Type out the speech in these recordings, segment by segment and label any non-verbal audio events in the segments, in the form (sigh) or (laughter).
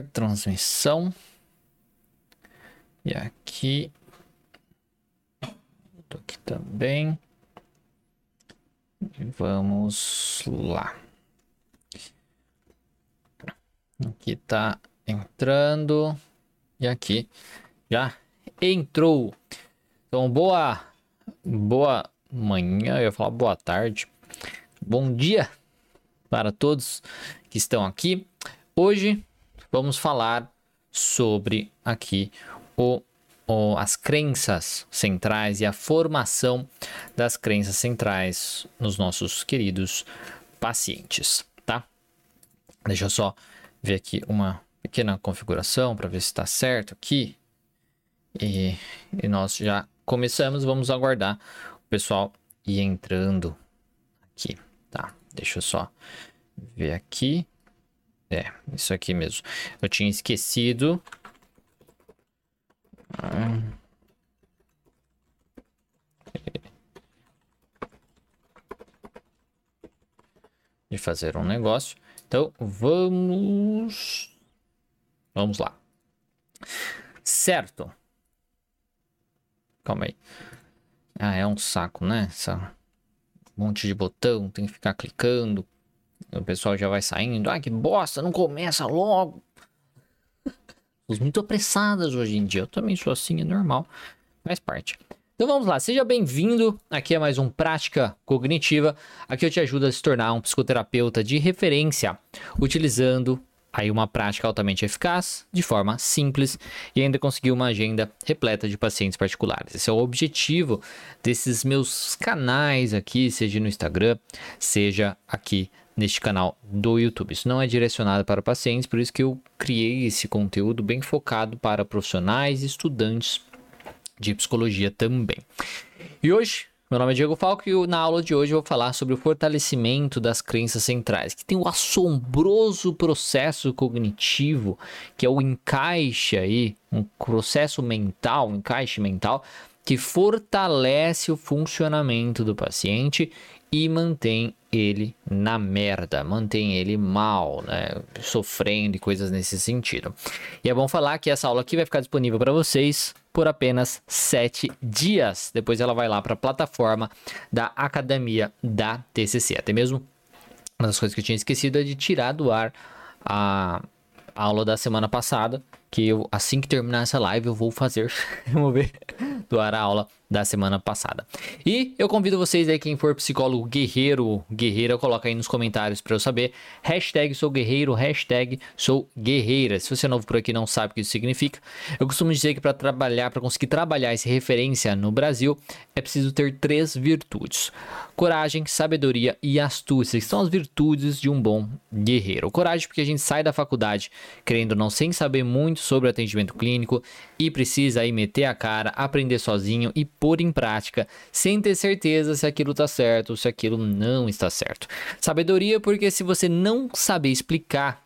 transmissão. E aqui. Aqui também. E vamos lá. Aqui tá entrando. E aqui já entrou. Então, boa, boa manhã, eu ia falar boa tarde. Bom dia para todos que estão aqui. Hoje vamos falar sobre aqui o, o, as crenças centrais e a formação das crenças centrais nos nossos queridos pacientes, tá? Deixa eu só ver aqui uma pequena configuração para ver se está certo aqui. E, e nós já começamos, vamos aguardar o pessoal ir entrando aqui, tá? Deixa eu só ver aqui. É, isso aqui mesmo. Eu tinha esquecido. De fazer um negócio. Então, vamos. Vamos lá. Certo. Calma aí. Ah, é um saco, né? Essa monte de botão, tem que ficar clicando, o pessoal já vai saindo. Ah, que bosta, não começa logo. (laughs) Pessoas muito apressadas hoje em dia. Eu também sou assim, é normal. Faz parte. Então vamos lá, seja bem-vindo. Aqui é mais um Prática Cognitiva. Aqui eu te ajudo a se tornar um psicoterapeuta de referência, utilizando aí uma prática altamente eficaz, de forma simples e ainda conseguir uma agenda repleta de pacientes particulares. Esse é o objetivo desses meus canais aqui, seja no Instagram, seja aqui neste canal do YouTube. Isso não é direcionado para pacientes, por isso que eu criei esse conteúdo bem focado para profissionais e estudantes de psicologia também. E hoje, meu nome é Diego Falco e na aula de hoje eu vou falar sobre o fortalecimento das crenças centrais, que tem um assombroso processo cognitivo, que é o encaixe aí, um processo mental, um encaixe mental que fortalece o funcionamento do paciente e mantém ele na merda, mantém ele mal, né? Sofrendo e coisas nesse sentido. E é bom falar que essa aula aqui vai ficar disponível para vocês por apenas sete dias. Depois ela vai lá para a plataforma da Academia da TCC. Até mesmo uma das coisas que eu tinha esquecido é de tirar do ar a aula da semana passada, que eu, assim que terminar essa live eu vou fazer (laughs) remover (laughs) do ar a aula da semana passada. E eu convido vocês aí, quem for psicólogo guerreiro, guerreira, coloca aí nos comentários para eu saber. Hashtag sou guerreiro, hashtag sou guerreira. Se você é novo por aqui não sabe o que isso significa, eu costumo dizer que para trabalhar, para conseguir trabalhar essa referência no Brasil, é preciso ter três virtudes: coragem, sabedoria e astúcia, que são as virtudes de um bom guerreiro. Coragem, porque a gente sai da faculdade querendo não sem saber muito sobre atendimento clínico e precisa aí meter a cara, aprender sozinho e pôr em prática, sem ter certeza se aquilo está certo ou se aquilo não está certo. Sabedoria, porque se você não saber explicar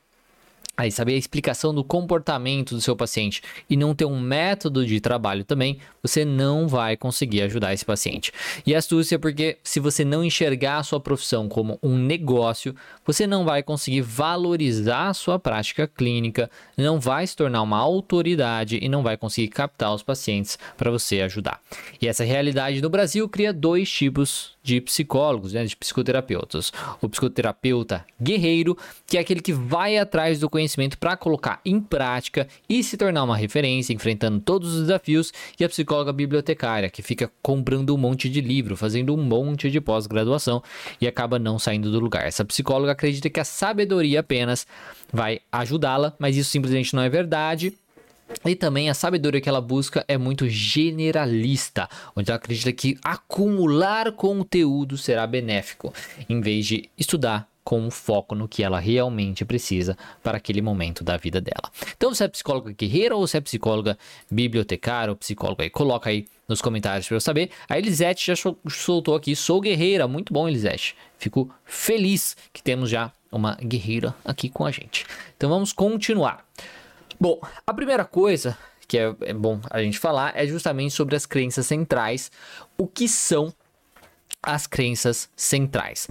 Aí, saber a explicação do comportamento do seu paciente e não ter um método de trabalho também, você não vai conseguir ajudar esse paciente. E astúcia, porque se você não enxergar a sua profissão como um negócio, você não vai conseguir valorizar a sua prática clínica, não vai se tornar uma autoridade e não vai conseguir captar os pacientes para você ajudar. E essa realidade no Brasil cria dois tipos de psicólogos, né, de psicoterapeutas. O psicoterapeuta guerreiro, que é aquele que vai atrás do conhecimento para colocar em prática e se tornar uma referência, enfrentando todos os desafios, e a psicóloga bibliotecária, que fica comprando um monte de livro, fazendo um monte de pós-graduação e acaba não saindo do lugar. Essa psicóloga acredita que a sabedoria apenas vai ajudá-la, mas isso simplesmente não é verdade e também a sabedoria que ela busca é muito generalista, onde ela acredita que acumular conteúdo será benéfico, em vez de estudar com foco no que ela realmente precisa para aquele momento da vida dela. Então, você é psicóloga guerreira ou você é psicóloga bibliotecária ou psicóloga aí? Coloca aí nos comentários para eu saber. A Elisete já soltou aqui, sou guerreira. Muito bom, Elisete. Fico feliz que temos já uma guerreira aqui com a gente. Então, vamos continuar. Bom, a primeira coisa que é, é bom a gente falar é justamente sobre as crenças centrais. O que são as crenças centrais?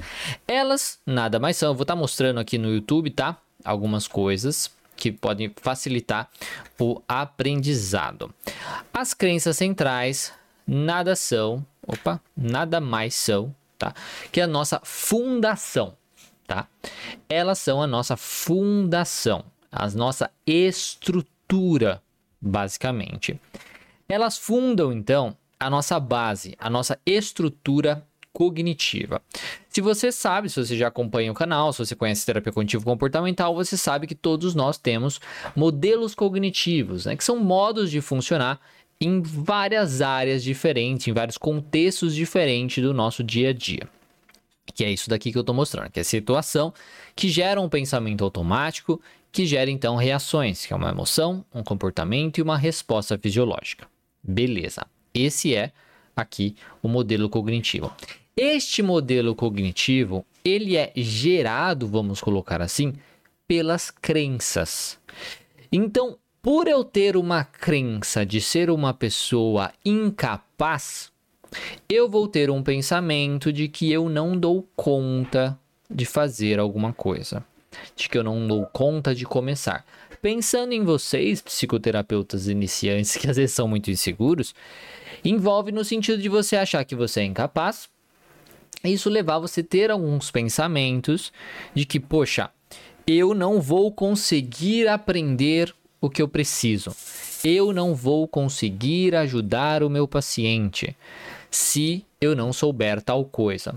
Elas nada mais são, eu vou estar tá mostrando aqui no YouTube, tá? Algumas coisas. que podem facilitar o aprendizado. As crenças centrais nada são, opa, nada mais são, tá? Que a nossa fundação, tá? Elas são a nossa fundação, a nossa estrutura, basicamente. Elas fundam então a nossa base, a nossa estrutura cognitiva. Se você sabe, se você já acompanha o canal, se você conhece terapia cognitivo comportamental, você sabe que todos nós temos modelos cognitivos, né, que são modos de funcionar em várias áreas diferentes, em vários contextos diferentes do nosso dia a dia. Que é isso daqui que eu estou mostrando, que é a situação que gera um pensamento automático, que gera então reações, que é uma emoção, um comportamento e uma resposta fisiológica. Beleza. Esse é aqui o modelo cognitivo. Este modelo cognitivo, ele é gerado, vamos colocar assim, pelas crenças. Então, por eu ter uma crença de ser uma pessoa incapaz, eu vou ter um pensamento de que eu não dou conta de fazer alguma coisa, de que eu não dou conta de começar. Pensando em vocês, psicoterapeutas iniciantes (laughs) que às vezes são muito inseguros, envolve no sentido de você achar que você é incapaz isso levar você a ter alguns pensamentos de que, poxa, eu não vou conseguir aprender o que eu preciso. Eu não vou conseguir ajudar o meu paciente se eu não souber tal coisa.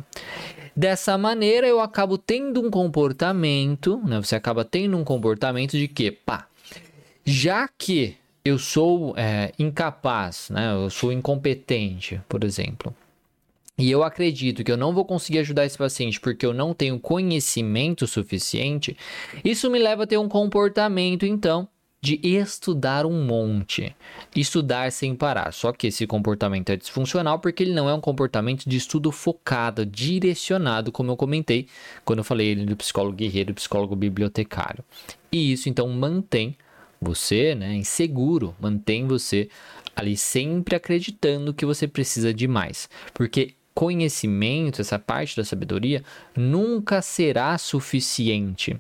Dessa maneira, eu acabo tendo um comportamento, né? Você acaba tendo um comportamento de que, pá, já que eu sou é, incapaz, né? Eu sou incompetente, por exemplo e eu acredito que eu não vou conseguir ajudar esse paciente porque eu não tenho conhecimento suficiente, isso me leva a ter um comportamento, então, de estudar um monte, estudar sem parar. Só que esse comportamento é disfuncional porque ele não é um comportamento de estudo focado, direcionado, como eu comentei quando eu falei do psicólogo guerreiro, psicólogo bibliotecário. E isso então mantém você, né, inseguro, mantém você ali sempre acreditando que você precisa de mais, porque conhecimento, essa parte da sabedoria, nunca será suficiente.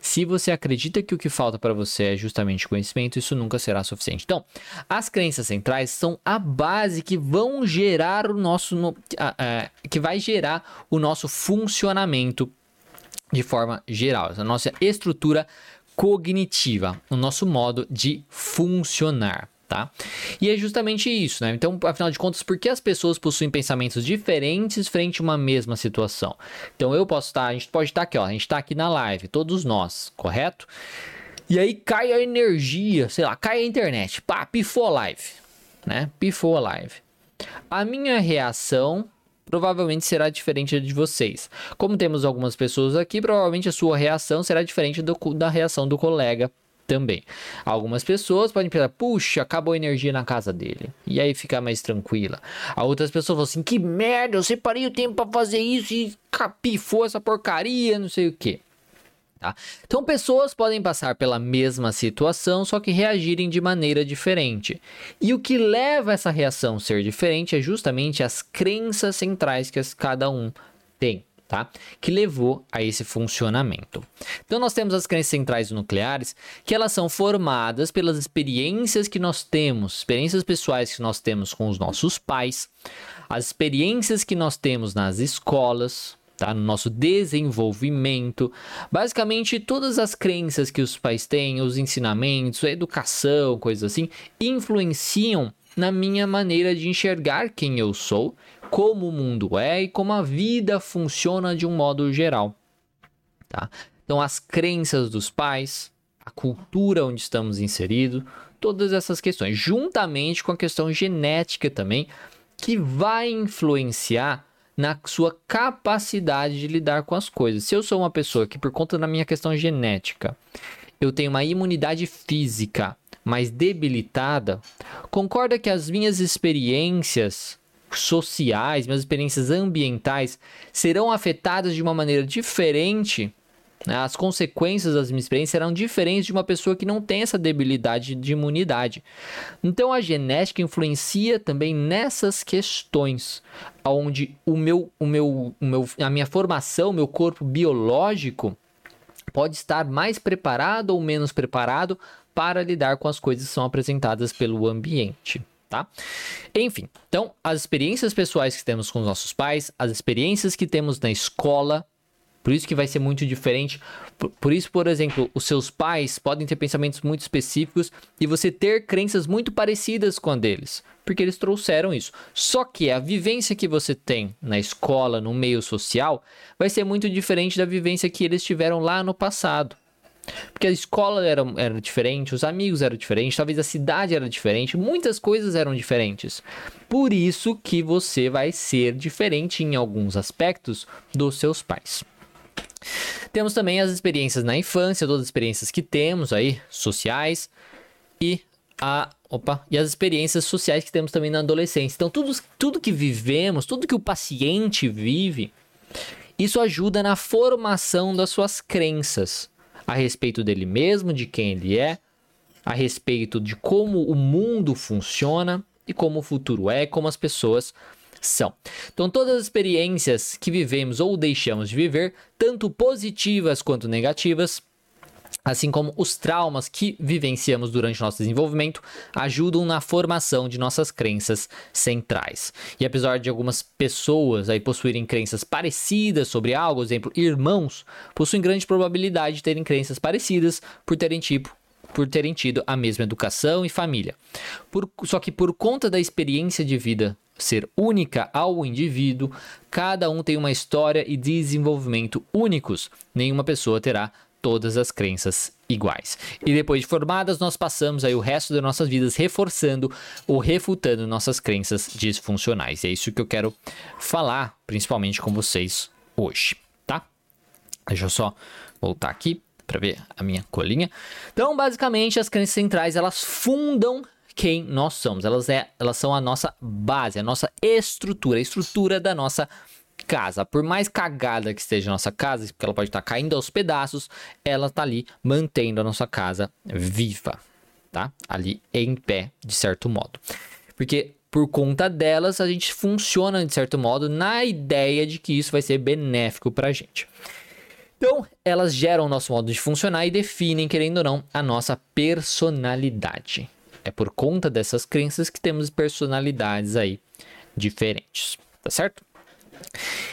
Se você acredita que o que falta para você é justamente conhecimento, isso nunca será suficiente. Então, as crenças centrais são a base que vão gerar o nosso, no, que vai gerar o nosso funcionamento de forma geral, a nossa estrutura cognitiva, o nosso modo de funcionar tá? E é justamente isso, né? Então, afinal de contas, por que as pessoas possuem pensamentos diferentes frente a uma mesma situação? Então, eu posso estar, a gente pode estar aqui, ó, a gente está aqui na live, todos nós, correto? E aí cai a energia, sei lá, cai a internet, pá, pifou a live, né? Pifou a live. A minha reação provavelmente será diferente de vocês. Como temos algumas pessoas aqui, provavelmente a sua reação será diferente do, da reação do colega também. Algumas pessoas podem pensar, puxa, acabou a energia na casa dele. E aí ficar mais tranquila. Outras pessoas falam assim, que merda, eu separei o tempo para fazer isso e capifou essa porcaria, não sei o que. Tá? Então, pessoas podem passar pela mesma situação, só que reagirem de maneira diferente. E o que leva essa reação a ser diferente é justamente as crenças centrais que cada um tem tá? Que levou a esse funcionamento. Então nós temos as crenças centrais nucleares, que elas são formadas pelas experiências que nós temos, experiências pessoais que nós temos com os nossos pais, as experiências que nós temos nas escolas, tá? No nosso desenvolvimento, basicamente todas as crenças que os pais têm, os ensinamentos, a educação, coisas assim, influenciam na minha maneira de enxergar quem eu sou como o mundo é e como a vida funciona de um modo geral. Tá? Então, as crenças dos pais, a cultura onde estamos inseridos, todas essas questões, juntamente com a questão genética também, que vai influenciar na sua capacidade de lidar com as coisas. Se eu sou uma pessoa que, por conta da minha questão genética, eu tenho uma imunidade física mais debilitada, concorda que as minhas experiências sociais, minhas experiências ambientais serão afetadas de uma maneira diferente. Né? As consequências das minhas experiências serão diferentes de uma pessoa que não tem essa debilidade de imunidade. Então a genética influencia também nessas questões, onde o meu, o meu, o meu, a minha formação, o meu corpo biológico pode estar mais preparado ou menos preparado para lidar com as coisas que são apresentadas pelo ambiente. Tá? Enfim, então as experiências pessoais que temos com os nossos pais, as experiências que temos na escola, por isso que vai ser muito diferente. Por, por, isso, por exemplo, os seus pais podem ter pensamentos muito específicos e você ter crenças muito parecidas com a deles, porque eles trouxeram isso. Só que a vivência que você tem na escola, no meio social, vai ser muito diferente da vivência que eles tiveram lá no passado. Porque a escola era, era diferente, os amigos eram diferentes, talvez a cidade era diferente, muitas coisas eram diferentes. Por isso que você vai ser diferente em alguns aspectos dos seus pais. Temos também as experiências na infância, todas as experiências que temos aí, sociais, e a opa, e as experiências sociais que temos também na adolescência. Então, tudo, tudo que vivemos, tudo que o paciente vive, isso ajuda na formação das suas crenças a respeito dele mesmo, de quem ele é, a respeito de como o mundo funciona e como o futuro é, como as pessoas são. Então, todas as experiências que vivemos ou deixamos de viver, tanto positivas quanto negativas, assim como os traumas que vivenciamos durante nosso desenvolvimento, ajudam na formação de nossas crenças centrais. E apesar de algumas pessoas aí possuírem crenças parecidas sobre algo, exemplo, irmãos, possuem grande probabilidade de terem crenças parecidas por terem tipo por terem tido a mesma educação e família. Por, só que por conta da experiência de vida ser única ao indivíduo, cada um tem uma história e desenvolvimento únicos. Nenhuma pessoa terá todas as crenças iguais. E depois de formadas, nós passamos aí o resto das nossas vidas reforçando ou refutando nossas crenças disfuncionais. E é isso que eu quero falar, principalmente com vocês hoje, tá? Deixa eu só voltar aqui para ver a minha colinha. Então, basicamente, as crenças centrais, elas fundam quem nós somos. Elas, é, elas são a nossa base, a nossa estrutura, a estrutura da nossa casa. Por mais cagada que esteja a nossa casa, porque ela pode estar caindo aos pedaços, ela está ali mantendo a nossa casa viva, tá? Ali em pé, de certo modo. Porque por conta delas, a gente funciona de certo modo na ideia de que isso vai ser benéfico para a gente. Então, elas geram o nosso modo de funcionar e definem, querendo ou não, a nossa personalidade. É por conta dessas crenças que temos personalidades aí diferentes, tá certo?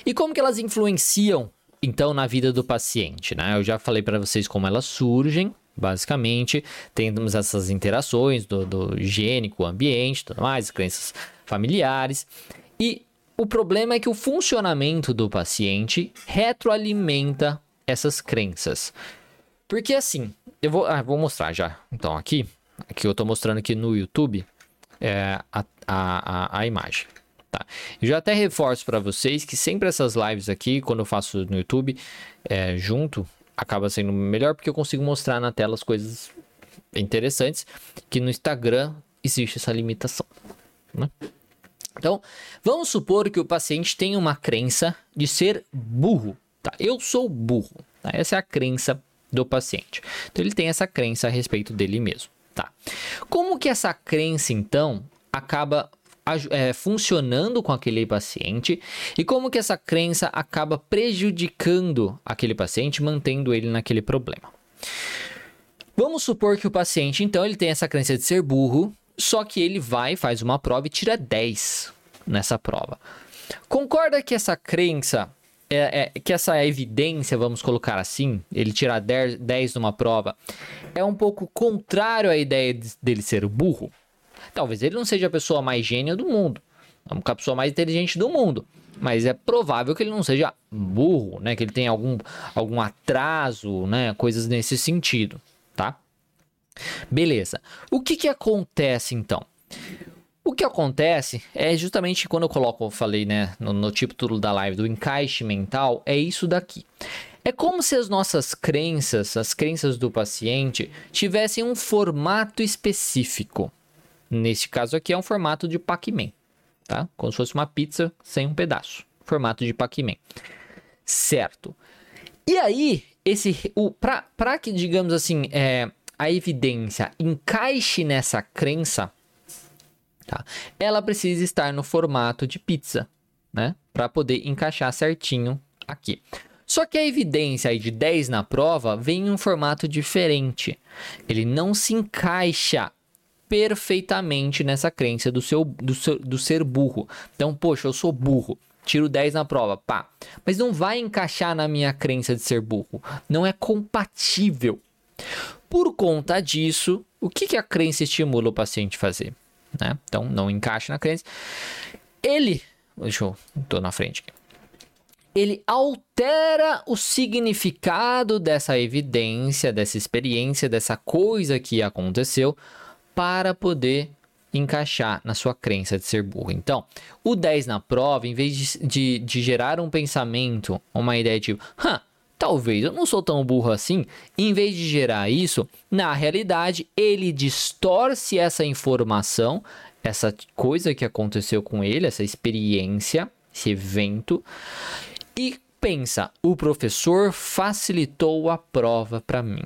E como que elas influenciam então na vida do paciente, né? Eu já falei para vocês como elas surgem, basicamente, temos essas interações do, do higiênico, ambiente, tudo mais, crenças familiares. E o problema é que o funcionamento do paciente retroalimenta essas crenças. Porque assim, eu vou, ah, vou mostrar já. Então, aqui, que eu estou mostrando aqui no YouTube é, a, a, a, imagem. Tá? Eu já até reforço para vocês que sempre essas lives aqui, quando eu faço no YouTube é, junto, acaba sendo melhor porque eu consigo mostrar na tela as coisas interessantes que no Instagram existe essa limitação. Né? Então, vamos supor que o paciente tem uma crença de ser burro. Tá? Eu sou burro. Tá? Essa é a crença do paciente. Então, ele tem essa crença a respeito dele mesmo. Tá. Como que essa crença, então, acaba é, funcionando com aquele paciente e como que essa crença acaba prejudicando aquele paciente, mantendo ele naquele problema. Vamos supor que o paciente, então, ele tem essa crença de ser burro, só que ele vai, faz uma prova e tira 10 nessa prova. Concorda que essa crença é, é, que essa evidência, vamos colocar assim, ele tirar 10 numa prova, é um pouco contrário à ideia de, dele ser burro. Talvez ele não seja a pessoa mais gênia do mundo, a pessoa mais inteligente do mundo, mas é provável que ele não seja burro, né? Que ele tenha algum, algum atraso, né? Coisas nesse sentido, tá? Beleza. O que que acontece então? O que acontece é justamente quando eu coloco, eu falei, né, no, no título da live do encaixe mental, é isso daqui. É como se as nossas crenças, as crenças do paciente, tivessem um formato específico. Nesse caso aqui é um formato de Pac-Man, tá? Como se fosse uma pizza sem um pedaço. Formato de Pac-Man. Certo. E aí, esse, o, para que, digamos assim, é, a evidência encaixe nessa crença, Tá? Ela precisa estar no formato de pizza, né? Para poder encaixar certinho aqui. Só que a evidência de 10 na prova vem em um formato diferente. Ele não se encaixa perfeitamente nessa crença do, seu, do, seu, do ser burro. Então, poxa, eu sou burro. Tiro 10 na prova, pá. Mas não vai encaixar na minha crença de ser burro. Não é compatível. Por conta disso, o que, que a crença estimula o paciente a fazer? Né? Então, não encaixa na crença. Ele. Deixa eu. tô na frente aqui. Ele altera o significado dessa evidência, dessa experiência, dessa coisa que aconteceu para poder encaixar na sua crença de ser burro. Então, o 10 na prova, em vez de, de, de gerar um pensamento, uma ideia tipo, Hã, talvez eu não sou tão burro assim, em vez de gerar isso, na realidade, ele distorce essa informação, essa coisa que aconteceu com ele, essa experiência, esse evento, e pensa: o professor facilitou a prova para mim.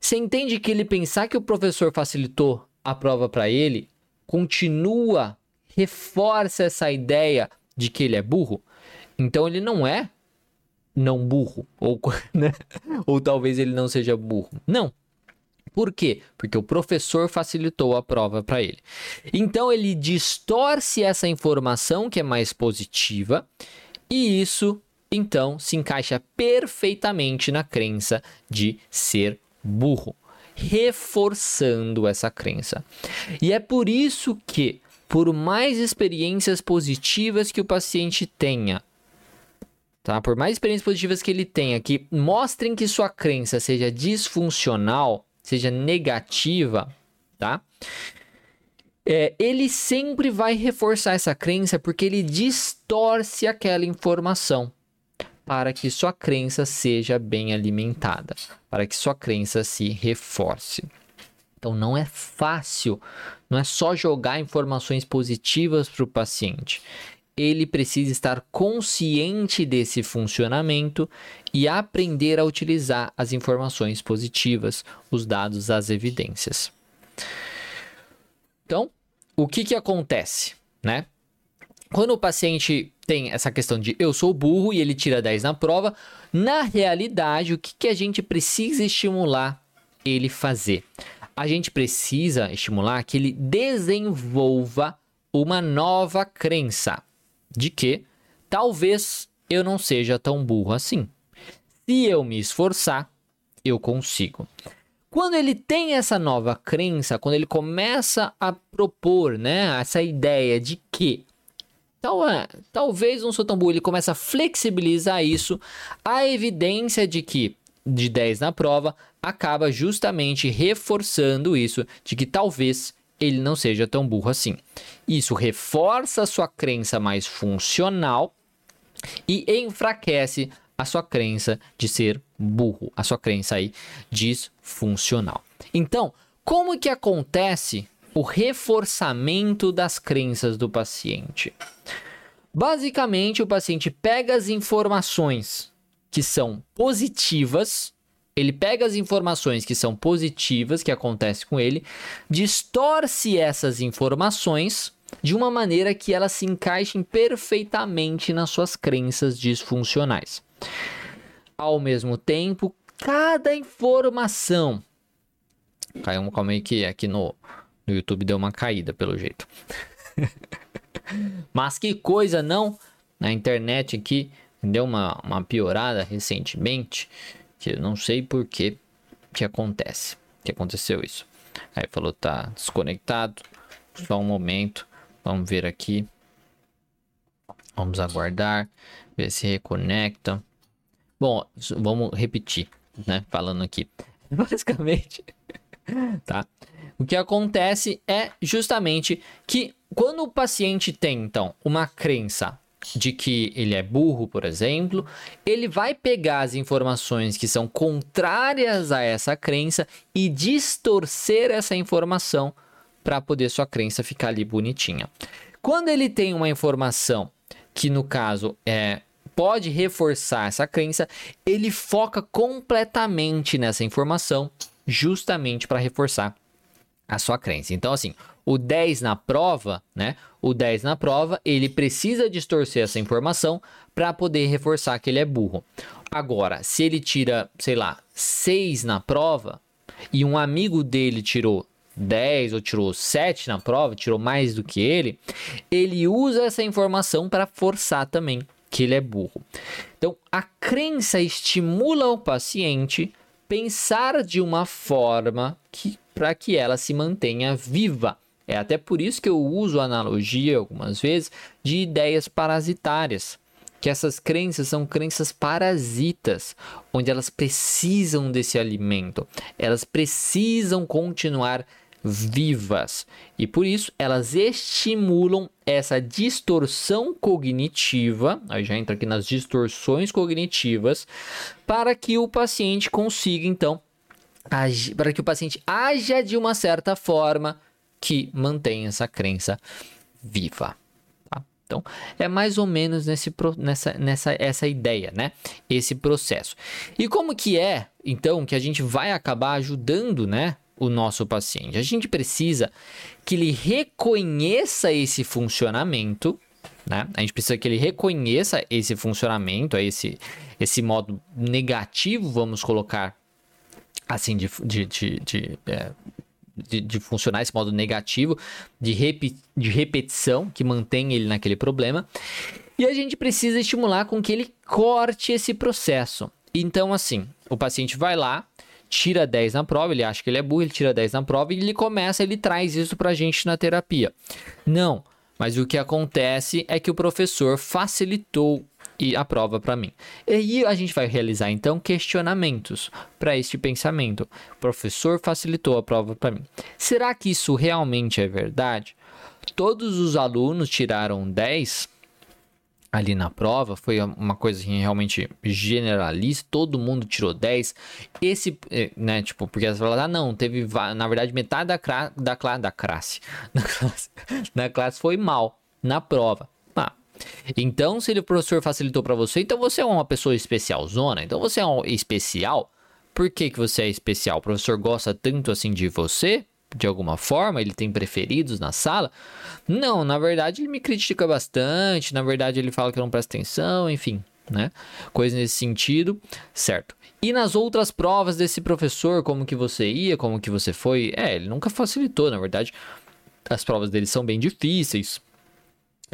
Você entende que ele pensar que o professor facilitou a prova para ele continua, reforça essa ideia de que ele é burro? Então ele não é não burro, ou, (laughs) né? ou talvez ele não seja burro. Não. Por quê? Porque o professor facilitou a prova para ele. Então ele distorce essa informação que é mais positiva e isso então se encaixa perfeitamente na crença de ser burro, reforçando essa crença. E é por isso que, por mais experiências positivas que o paciente tenha, tá? Por mais experiências positivas que ele tenha, que mostrem que sua crença seja disfuncional, seja negativa, tá? É, ele sempre vai reforçar essa crença porque ele distorce aquela informação para que sua crença seja bem alimentada, para que sua crença se reforce. Então não é fácil, não é só jogar informações positivas para o paciente. Ele precisa estar consciente desse funcionamento e aprender a utilizar as informações positivas, os dados, as evidências. Então, o que, que acontece, né? Quando o paciente tem essa questão de eu sou burro e ele tira 10 na prova, na realidade, o que, que a gente precisa estimular ele fazer? A gente precisa estimular que ele desenvolva uma nova crença de que talvez eu não seja tão burro assim. Se eu me esforçar, eu consigo. Quando ele tem essa nova crença, quando ele começa a propor, né, essa ideia de que então, é, talvez tão burro. Ele começa a flexibilizar isso. A evidência de que de 10 na prova acaba justamente reforçando isso de que talvez ele não seja tão burro assim. Isso reforça a sua crença mais funcional e enfraquece a sua crença de ser burro, a sua crença aí disfuncional. Então, como que acontece o reforçamento das crenças do paciente. Basicamente, o paciente pega as informações que são positivas, ele pega as informações que são positivas que acontece com ele, distorce essas informações de uma maneira que elas se encaixem perfeitamente nas suas crenças disfuncionais. Ao mesmo tempo, cada informação caiu calma aí que aqui no no YouTube deu uma caída, pelo jeito. (laughs) Mas que coisa, não? Na internet aqui deu uma, uma piorada recentemente. Que eu não sei por que que acontece. Que aconteceu isso. Aí falou, tá desconectado. Só um momento. Vamos ver aqui. Vamos aguardar. Ver se reconecta. Bom, vamos repetir, né? Falando aqui. (laughs) Basicamente, (laughs) tá? O que acontece é justamente que quando o paciente tem, então, uma crença de que ele é burro, por exemplo, ele vai pegar as informações que são contrárias a essa crença e distorcer essa informação para poder sua crença ficar ali bonitinha. Quando ele tem uma informação que no caso é pode reforçar essa crença, ele foca completamente nessa informação justamente para reforçar a sua crença. Então, assim, o 10 na prova, né? O 10 na prova, ele precisa distorcer essa informação para poder reforçar que ele é burro. Agora, se ele tira, sei lá, 6 na prova e um amigo dele tirou 10 ou tirou 7 na prova, tirou mais do que ele, ele usa essa informação para forçar também que ele é burro. Então, a crença estimula o paciente pensar de uma forma que para que ela se mantenha viva. É até por isso que eu uso a analogia algumas vezes de ideias parasitárias, que essas crenças são crenças parasitas, onde elas precisam desse alimento, elas precisam continuar vivas. E por isso elas estimulam essa distorção cognitiva, aí já entra aqui nas distorções cognitivas, para que o paciente consiga então agir, para que o paciente haja de uma certa forma que mantenha essa crença viva. Tá? Então, é mais ou menos nesse, nessa, nessa essa ideia, né? Esse processo. E como que é, então, que a gente vai acabar ajudando, né? O nosso paciente. A gente precisa que ele reconheça esse funcionamento, né? A gente precisa que ele reconheça esse funcionamento, esse, esse modo negativo, vamos colocar assim, de, de, de, de, é, de, de funcionar, esse modo negativo, de, rep, de repetição, que mantém ele naquele problema. E a gente precisa estimular com que ele corte esse processo. Então, assim, o paciente vai lá, tira 10 na prova, ele acha que ele é burro, ele tira 10 na prova e ele começa, ele traz isso pra gente na terapia. Não, mas o que acontece é que o professor facilitou a prova para mim. E a gente vai realizar então questionamentos para este pensamento. O professor facilitou a prova para mim. Será que isso realmente é verdade? Todos os alunos tiraram 10? Ali na prova, foi uma coisa assim, realmente generalista, todo mundo tirou 10. Esse, eh, né, tipo, porque elas falaram, ah, não, teve, na verdade, metade da, cra da, cla da classe, (laughs) da classe, da classe foi mal na prova. Ah, então, se o professor facilitou para você, então você é uma pessoa especial zona, então você é um especial. Por que, que você é especial? O professor gosta tanto assim de você? De alguma forma? Ele tem preferidos na sala? Não, na verdade ele me critica bastante, na verdade ele fala que eu não presto atenção, enfim, né? Coisa nesse sentido, certo? E nas outras provas desse professor, como que você ia, como que você foi? É, ele nunca facilitou, na verdade. As provas dele são bem difíceis.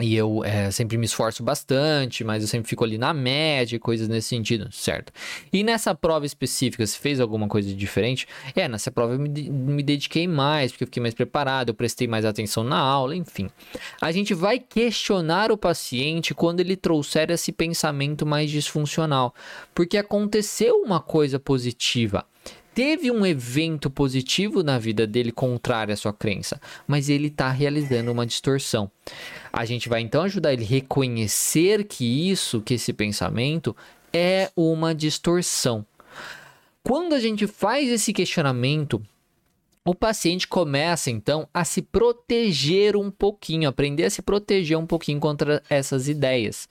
E eu é, sempre me esforço bastante, mas eu sempre fico ali na média, coisas nesse sentido, certo? E nessa prova específica, se fez alguma coisa diferente? É, nessa prova eu me, me dediquei mais, porque eu fiquei mais preparado, eu prestei mais atenção na aula, enfim. A gente vai questionar o paciente quando ele trouxer esse pensamento mais disfuncional, porque aconteceu uma coisa positiva teve um evento positivo na vida dele contrário à sua crença, mas ele está realizando uma distorção. A gente vai então ajudar ele a reconhecer que isso, que esse pensamento é uma distorção. Quando a gente faz esse questionamento, o paciente começa então a se proteger um pouquinho, aprender a se proteger um pouquinho contra essas ideias,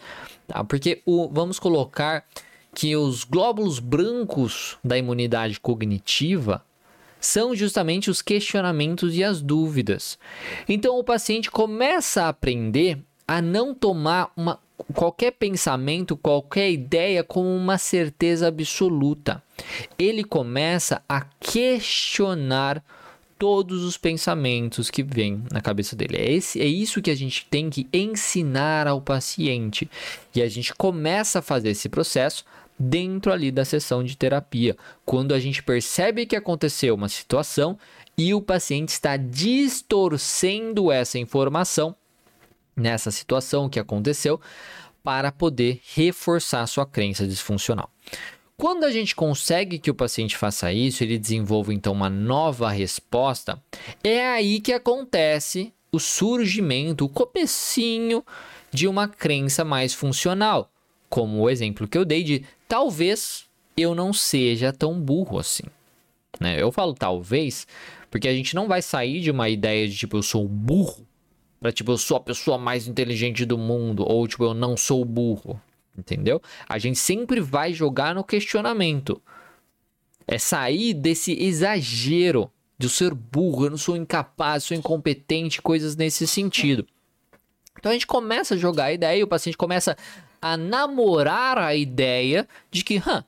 tá? Porque o, vamos colocar que os glóbulos brancos da imunidade cognitiva são justamente os questionamentos e as dúvidas. Então o paciente começa a aprender a não tomar uma, qualquer pensamento, qualquer ideia como uma certeza absoluta. Ele começa a questionar todos os pensamentos que vêm na cabeça dele. É, esse, é isso que a gente tem que ensinar ao paciente. E a gente começa a fazer esse processo dentro ali da sessão de terapia, quando a gente percebe que aconteceu uma situação e o paciente está distorcendo essa informação nessa situação que aconteceu para poder reforçar sua crença disfuncional. Quando a gente consegue que o paciente faça isso, ele desenvolve então uma nova resposta, é aí que acontece o surgimento, o comecinho de uma crença mais funcional, como o exemplo que eu dei de talvez eu não seja tão burro assim. Né? Eu falo talvez, porque a gente não vai sair de uma ideia de tipo, eu sou burro, para tipo, eu sou a pessoa mais inteligente do mundo, ou tipo, eu não sou burro. Entendeu? A gente sempre vai jogar no questionamento. É sair desse exagero de eu ser burro, eu não sou incapaz, sou incompetente, coisas nesse sentido. Então a gente começa a jogar a ideia e o paciente começa a namorar a ideia de que, hã,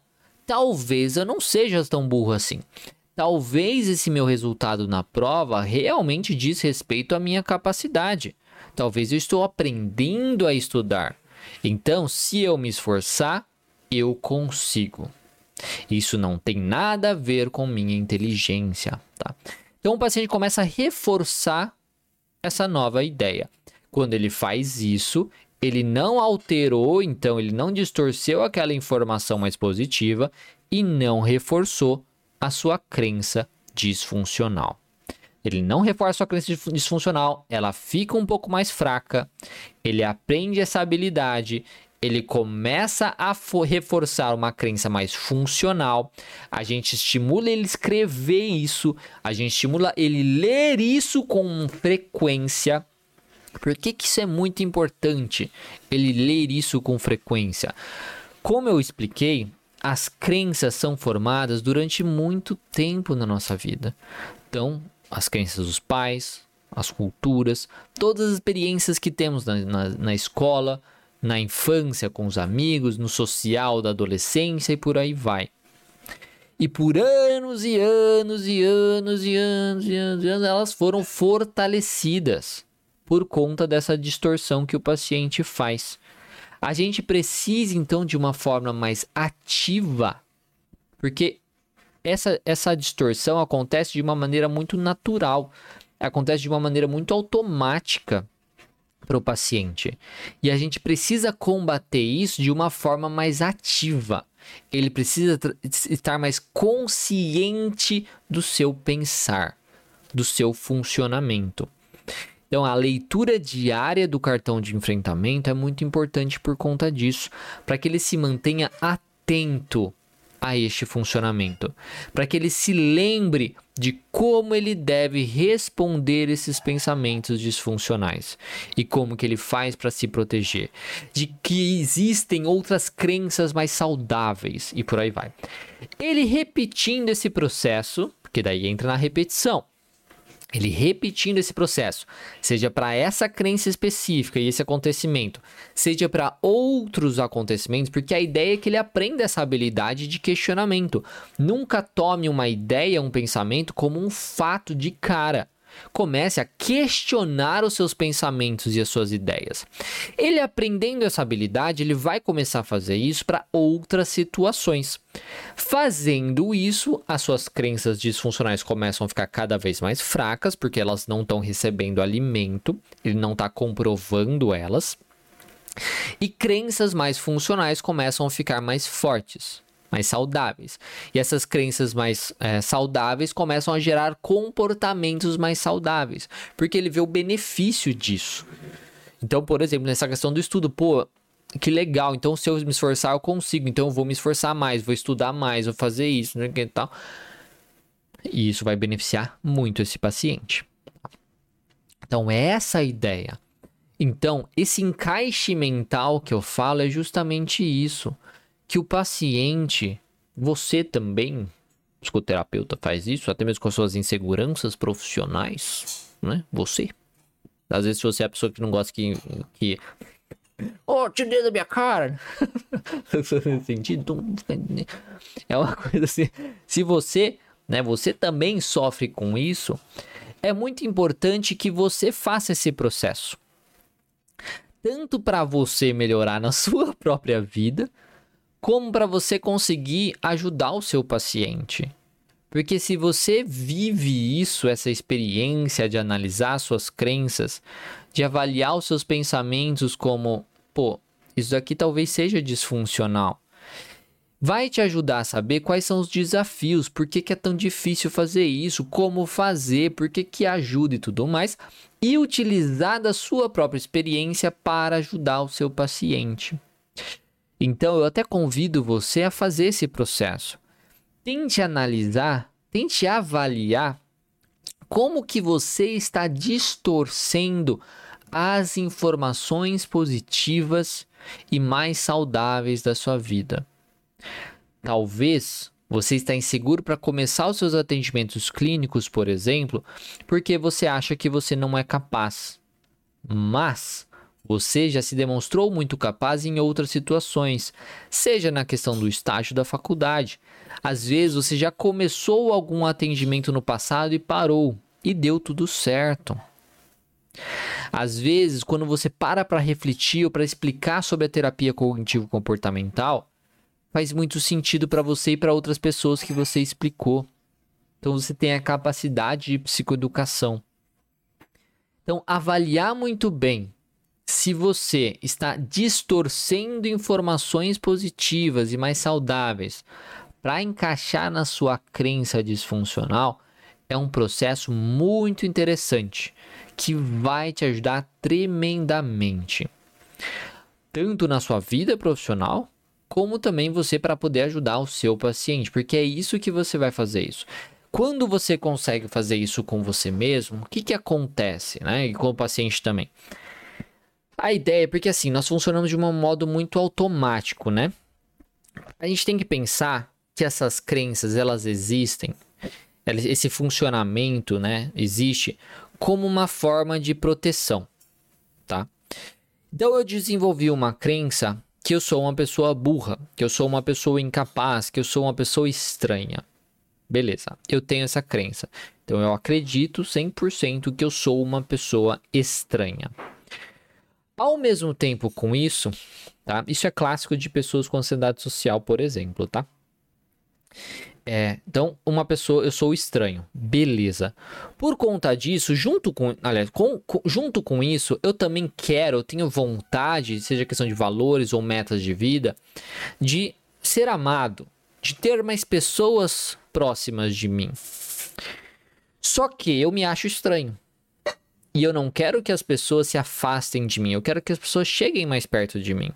talvez eu não seja tão burro assim. Talvez esse meu resultado na prova realmente diz respeito à minha capacidade. Talvez eu estou aprendendo a estudar. Então, se eu me esforçar, eu consigo. Isso não tem nada a ver com minha inteligência, tá? Então o paciente começa a reforçar essa nova ideia. Quando ele faz isso, ele não alterou, então ele não distorceu aquela informação mais positiva e não reforçou a sua crença disfuncional. Ele não reforça a crença disfuncional, ela fica um pouco mais fraca, ele aprende essa habilidade, ele começa a reforçar uma crença mais funcional, a gente estimula ele escrever isso, a gente estimula ele ler isso com frequência. Por que, que isso é muito importante? Ele ler isso com frequência. Como eu expliquei, as crenças são formadas durante muito tempo na nossa vida. Então, as crenças dos pais, as culturas, todas as experiências que temos na, na, na escola, na infância com os amigos, no social da adolescência e por aí vai. E por anos e anos e anos e anos e anos, e anos elas foram fortalecidas por conta dessa distorção que o paciente faz. A gente precisa então de uma forma mais ativa, porque essa, essa distorção acontece de uma maneira muito natural, acontece de uma maneira muito automática para o paciente. E a gente precisa combater isso de uma forma mais ativa. Ele precisa estar mais consciente do seu pensar, do seu funcionamento. Então, a leitura diária do cartão de enfrentamento é muito importante por conta disso, para que ele se mantenha atento a este funcionamento, para que ele se lembre de como ele deve responder esses pensamentos disfuncionais e como que ele faz para se proteger, de que existem outras crenças mais saudáveis e por aí vai. Ele repetindo esse processo, porque daí entra na repetição ele repetindo esse processo, seja para essa crença específica e esse acontecimento, seja para outros acontecimentos, porque a ideia é que ele aprenda essa habilidade de questionamento. Nunca tome uma ideia, um pensamento como um fato de cara. Comece a questionar os seus pensamentos e as suas ideias. Ele aprendendo essa habilidade, ele vai começar a fazer isso para outras situações. Fazendo isso, as suas crenças disfuncionais começam a ficar cada vez mais fracas, porque elas não estão recebendo alimento, ele não está comprovando elas. E crenças mais funcionais começam a ficar mais fortes mais saudáveis. E essas crenças mais é, saudáveis começam a gerar comportamentos mais saudáveis, porque ele vê o benefício disso. Então, por exemplo, nessa questão do estudo, pô, que legal, então se eu me esforçar eu consigo, então eu vou me esforçar mais, vou estudar mais, vou fazer isso, né, que tal. E isso vai beneficiar muito esse paciente. Então, é essa a ideia. Então, esse encaixe mental que eu falo é justamente isso que o paciente, você também, psicoterapeuta, faz isso, até mesmo com as suas inseguranças profissionais, né? Você. Às vezes, se você é a pessoa que não gosta que. que oh, te dei da minha cara. (laughs) sentido. É uma coisa assim. Se você, né, você também sofre com isso, é muito importante que você faça esse processo. Tanto para você melhorar na (laughs) sua própria vida, como para você conseguir ajudar o seu paciente. Porque se você vive isso, essa experiência de analisar suas crenças, de avaliar os seus pensamentos como, pô, isso daqui talvez seja disfuncional. Vai te ajudar a saber quais são os desafios, por que, que é tão difícil fazer isso, como fazer, por que, que ajuda e tudo mais, e utilizar da sua própria experiência para ajudar o seu paciente. Então eu até convido você a fazer esse processo. Tente analisar, tente avaliar como que você está distorcendo as informações positivas e mais saudáveis da sua vida. Talvez Você está inseguro para começar os seus atendimentos clínicos, por exemplo, porque você acha que você não é capaz. Mas você já se demonstrou muito capaz em outras situações, seja na questão do estágio da faculdade. Às vezes você já começou algum atendimento no passado e parou, e deu tudo certo. Às vezes, quando você para para refletir ou para explicar sobre a terapia cognitivo-comportamental, faz muito sentido para você e para outras pessoas que você explicou. Então você tem a capacidade de psicoeducação. Então, avaliar muito bem se você está distorcendo informações positivas e mais saudáveis para encaixar na sua crença disfuncional, é um processo muito interessante que vai te ajudar tremendamente. Tanto na sua vida profissional, como também você para poder ajudar o seu paciente, porque é isso que você vai fazer isso. Quando você consegue fazer isso com você mesmo, o que, que acontece, né? E com o paciente também. A ideia é porque assim, nós funcionamos de um modo muito automático, né? A gente tem que pensar que essas crenças, elas existem, esse funcionamento, né, existe como uma forma de proteção, tá? Então eu desenvolvi uma crença que eu sou uma pessoa burra, que eu sou uma pessoa incapaz, que eu sou uma pessoa estranha. Beleza, eu tenho essa crença. Então eu acredito 100% que eu sou uma pessoa estranha. Ao mesmo tempo com isso, tá? Isso é clássico de pessoas com ansiedade social, por exemplo, tá? É, então, uma pessoa, eu sou estranho. Beleza. Por conta disso, junto com, aliás, com, com, junto com isso, eu também quero, eu tenho vontade, seja questão de valores ou metas de vida, de ser amado, de ter mais pessoas próximas de mim. Só que eu me acho estranho. E eu não quero que as pessoas se afastem de mim, eu quero que as pessoas cheguem mais perto de mim.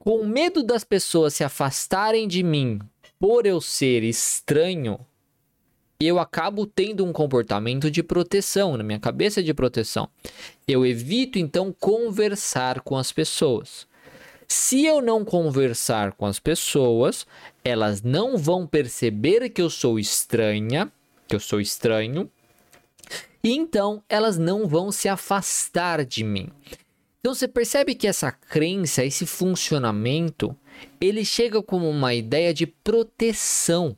Com medo das pessoas se afastarem de mim por eu ser estranho, eu acabo tendo um comportamento de proteção, na minha cabeça de proteção. Eu evito então conversar com as pessoas. Se eu não conversar com as pessoas, elas não vão perceber que eu sou estranha, que eu sou estranho, e então elas não vão se afastar de mim. Então você percebe que essa crença, esse funcionamento, ele chega como uma ideia de proteção.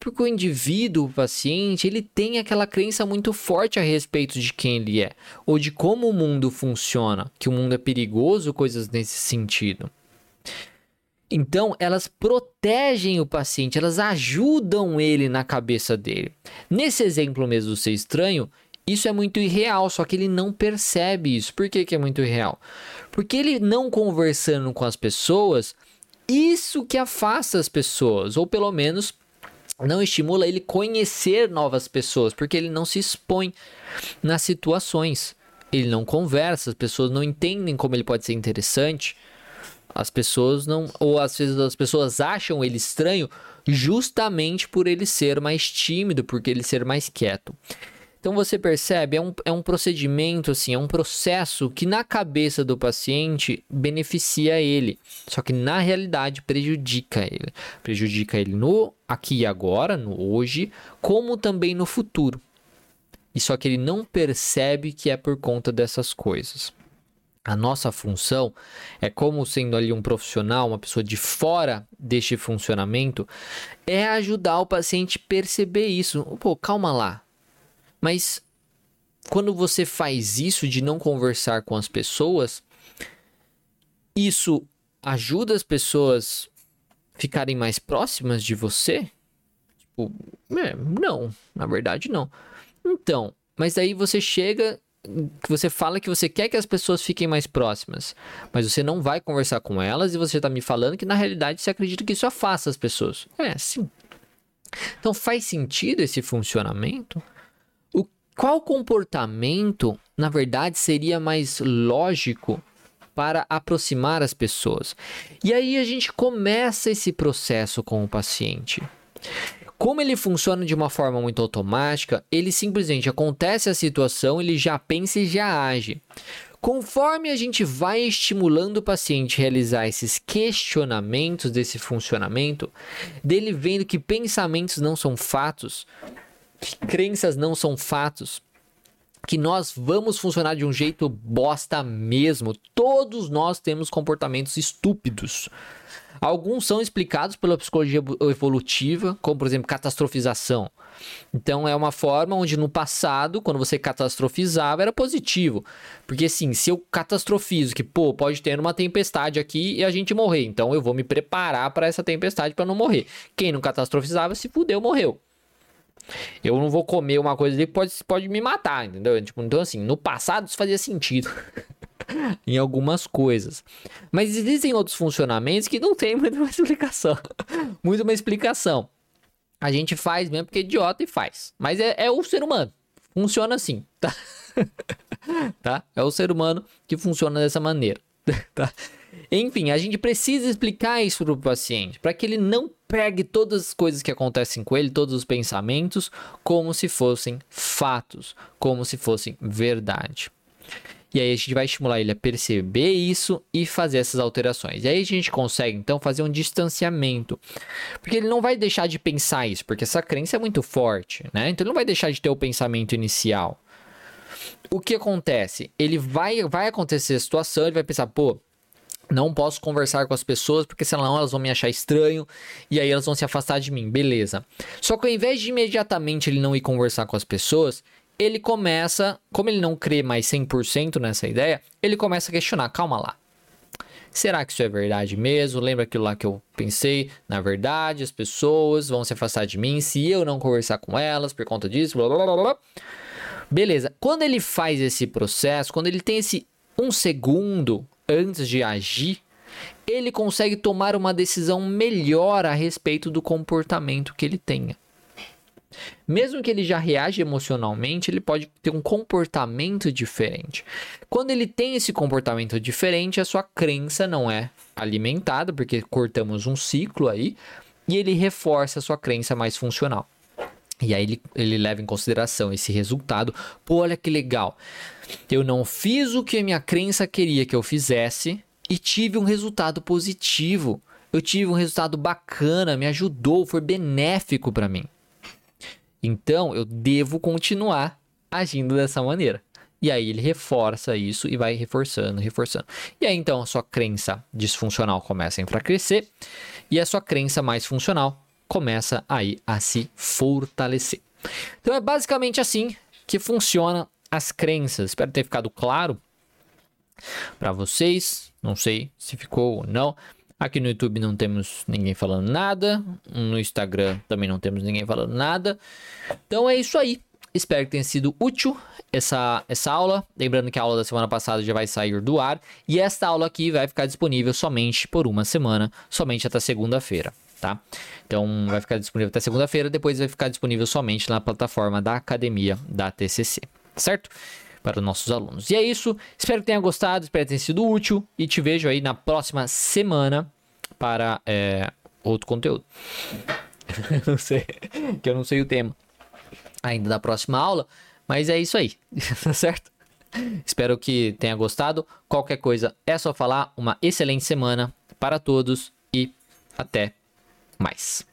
Porque o indivíduo, o paciente, ele tem aquela crença muito forte a respeito de quem ele é, ou de como o mundo funciona, que o mundo é perigoso, coisas nesse sentido. Então, elas protegem o paciente, elas ajudam ele na cabeça dele. Nesse exemplo mesmo do ser estranho, isso é muito irreal, só que ele não percebe isso. Por que, que é muito irreal? Porque ele não conversando com as pessoas, isso que afasta as pessoas, ou pelo menos não estimula ele conhecer novas pessoas, porque ele não se expõe nas situações. Ele não conversa, as pessoas não entendem como ele pode ser interessante. As pessoas não, ou às vezes as pessoas acham ele estranho justamente por ele ser mais tímido, porque ele ser mais quieto. Então você percebe, é um, é um procedimento, assim, é um processo que na cabeça do paciente beneficia ele, só que na realidade prejudica ele. Prejudica ele no aqui e agora, no hoje, como também no futuro. E só que ele não percebe que é por conta dessas coisas. A nossa função é como sendo ali um profissional, uma pessoa de fora deste funcionamento, é ajudar o paciente a perceber isso. Pô, calma lá. Mas quando você faz isso de não conversar com as pessoas, isso ajuda as pessoas ficarem mais próximas de você? Tipo, é, não, na verdade não. Então, mas aí você chega, você fala que você quer que as pessoas fiquem mais próximas, mas você não vai conversar com elas e você está me falando que na realidade você acredita que isso afasta as pessoas. É, sim. Então faz sentido esse funcionamento? Qual comportamento, na verdade, seria mais lógico para aproximar as pessoas? E aí a gente começa esse processo com o paciente. Como ele funciona de uma forma muito automática, ele simplesmente acontece a situação, ele já pensa e já age. Conforme a gente vai estimulando o paciente a realizar esses questionamentos desse funcionamento, dele vendo que pensamentos não são fatos, que crenças não são fatos, que nós vamos funcionar de um jeito bosta mesmo. Todos nós temos comportamentos estúpidos. Alguns são explicados pela psicologia evolutiva, como por exemplo catastrofização. Então é uma forma onde no passado, quando você catastrofizava, era positivo. Porque assim, se eu catastrofizo que, pô, pode ter uma tempestade aqui e a gente morrer, então eu vou me preparar para essa tempestade para não morrer. Quem não catastrofizava se fudeu, morreu. Eu não vou comer uma coisa ali que pode, pode me matar, entendeu? Tipo, então, assim, no passado isso fazia sentido. (laughs) em algumas coisas. Mas existem outros funcionamentos que não tem muita explicação. (laughs) muito uma explicação. A gente faz mesmo porque é idiota e faz. Mas é, é o ser humano. Funciona assim, tá? (laughs) tá? É o ser humano que funciona dessa maneira, tá? Enfim, a gente precisa explicar isso para o paciente, para que ele não pegue todas as coisas que acontecem com ele, todos os pensamentos, como se fossem fatos, como se fossem verdade. E aí a gente vai estimular ele a perceber isso e fazer essas alterações. E aí a gente consegue então fazer um distanciamento. Porque ele não vai deixar de pensar isso, porque essa crença é muito forte, né? Então ele não vai deixar de ter o pensamento inicial. O que acontece? Ele vai vai acontecer a situação, ele vai pensar, pô, não posso conversar com as pessoas porque senão elas vão me achar estranho e aí elas vão se afastar de mim, beleza. Só que ao invés de imediatamente ele não ir conversar com as pessoas, ele começa, como ele não crê mais 100% nessa ideia, ele começa a questionar, calma lá. Será que isso é verdade mesmo? Lembra aquilo lá que eu pensei? Na verdade, as pessoas vão se afastar de mim se eu não conversar com elas por conta disso, blá blá blá blá. Beleza. Quando ele faz esse processo, quando ele tem esse um segundo antes de agir, ele consegue tomar uma decisão melhor a respeito do comportamento que ele tenha. Mesmo que ele já reage emocionalmente, ele pode ter um comportamento diferente. Quando ele tem esse comportamento diferente, a sua crença não é alimentada, porque cortamos um ciclo aí, e ele reforça a sua crença mais funcional. E aí ele, ele leva em consideração esse resultado. Pô, olha que legal. Eu não fiz o que a minha crença queria que eu fizesse e tive um resultado positivo. Eu tive um resultado bacana, me ajudou, foi benéfico para mim. Então eu devo continuar agindo dessa maneira. E aí ele reforça isso e vai reforçando, reforçando. E aí então a sua crença disfuncional começa a enfraquecer e a sua crença mais funcional começa aí a se fortalecer. Então é basicamente assim que funciona as crenças. Espero ter ficado claro para vocês. Não sei se ficou ou não. Aqui no YouTube não temos ninguém falando nada. No Instagram também não temos ninguém falando nada. Então é isso aí. Espero que tenha sido útil essa, essa aula. Lembrando que a aula da semana passada já vai sair do ar. E esta aula aqui vai ficar disponível somente por uma semana, somente até segunda-feira, tá? Então vai ficar disponível até segunda-feira, depois vai ficar disponível somente na plataforma da academia da TCC, certo? Para os nossos alunos. E é isso. Espero que tenha gostado, espero que tenha sido útil. E te vejo aí na próxima semana para é, outro conteúdo. (laughs) não sei, que eu não sei o tema ainda da próxima aula, mas é isso aí, (laughs) tá certo? Espero que tenha gostado. Qualquer coisa é só falar. Uma excelente semana para todos e até mais.